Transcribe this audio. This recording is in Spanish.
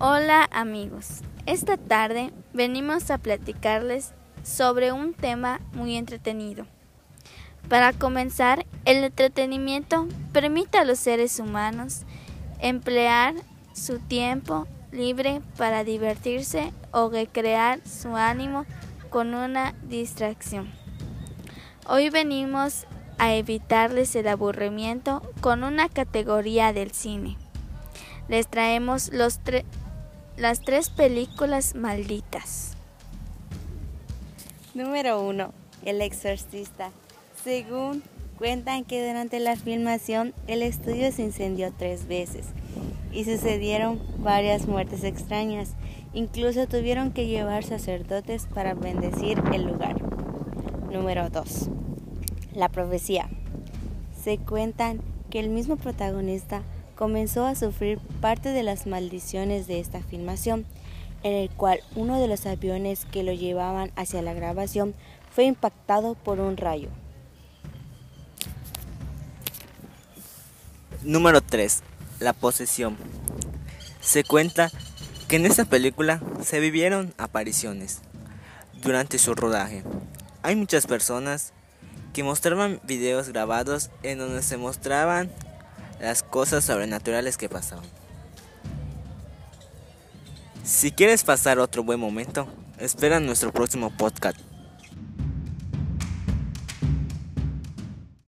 Hola amigos, esta tarde venimos a platicarles sobre un tema muy entretenido. Para comenzar, el entretenimiento permite a los seres humanos emplear su tiempo libre para divertirse o recrear su ánimo con una distracción. Hoy venimos a evitarles el aburrimiento con una categoría del cine. Les traemos los las tres películas malditas. Número 1. El exorcista. Según cuentan que durante la filmación el estudio se incendió tres veces y sucedieron varias muertes extrañas. Incluso tuvieron que llevar sacerdotes para bendecir el lugar. Número 2. La profecía. Se cuentan que el mismo protagonista comenzó a sufrir parte de las maldiciones de esta filmación, en el cual uno de los aviones que lo llevaban hacia la grabación fue impactado por un rayo. Número 3. La posesión. Se cuenta que en esta película se vivieron apariciones durante su rodaje. Hay muchas personas que mostraban videos grabados en donde se mostraban las cosas sobrenaturales que pasaban. Si quieres pasar otro buen momento, espera nuestro próximo podcast.